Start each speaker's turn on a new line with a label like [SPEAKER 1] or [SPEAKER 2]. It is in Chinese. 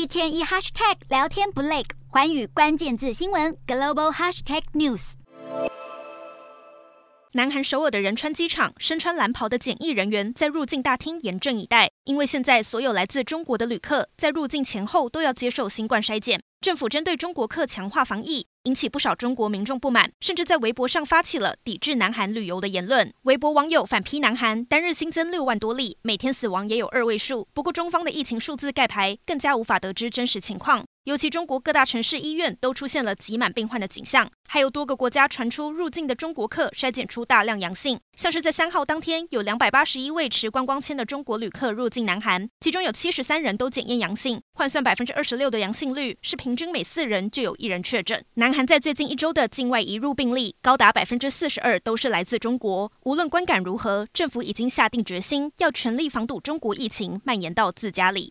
[SPEAKER 1] 一天一 hashtag 聊天不累，环宇关键字新闻 global hashtag news。
[SPEAKER 2] 南韩首尔的仁川机场，身穿蓝袍的检疫人员在入境大厅严阵以待，因为现在所有来自中国的旅客在入境前后都要接受新冠筛检。政府针对中国客强化防疫，引起不少中国民众不满，甚至在微博上发起了抵制南韩旅游的言论。微博网友反批南韩单日新增六万多例，每天死亡也有二位数。不过中方的疫情数字盖牌，更加无法得知真实情况。尤其中国各大城市医院都出现了挤满病患的景象，还有多个国家传出入境的中国客筛检出大量阳性，像是在三号当天，有两百八十一位持观光签的中国旅客入境南韩，其中有七十三人都检验阳性，换算百分之二十六的阳性率，是平均每四人就有一人确诊。南韩在最近一周的境外移入病例高达百分之四十二都是来自中国，无论观感如何，政府已经下定决心要全力防堵中国疫情蔓延到自家里。